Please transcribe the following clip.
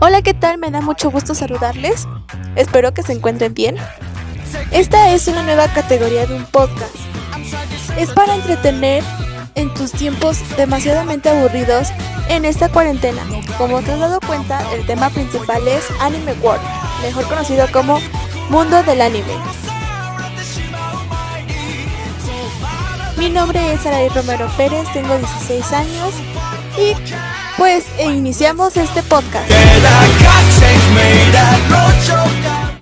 Hola, ¿qué tal? Me da mucho gusto saludarles. Espero que se encuentren bien. Esta es una nueva categoría de un podcast. Es para entretener en tus tiempos demasiadamente aburridos en esta cuarentena. Como te has dado cuenta, el tema principal es Anime World, mejor conocido como Mundo del Anime. Mi nombre es Araí Romero Pérez, tengo 16 años y pues iniciamos este podcast.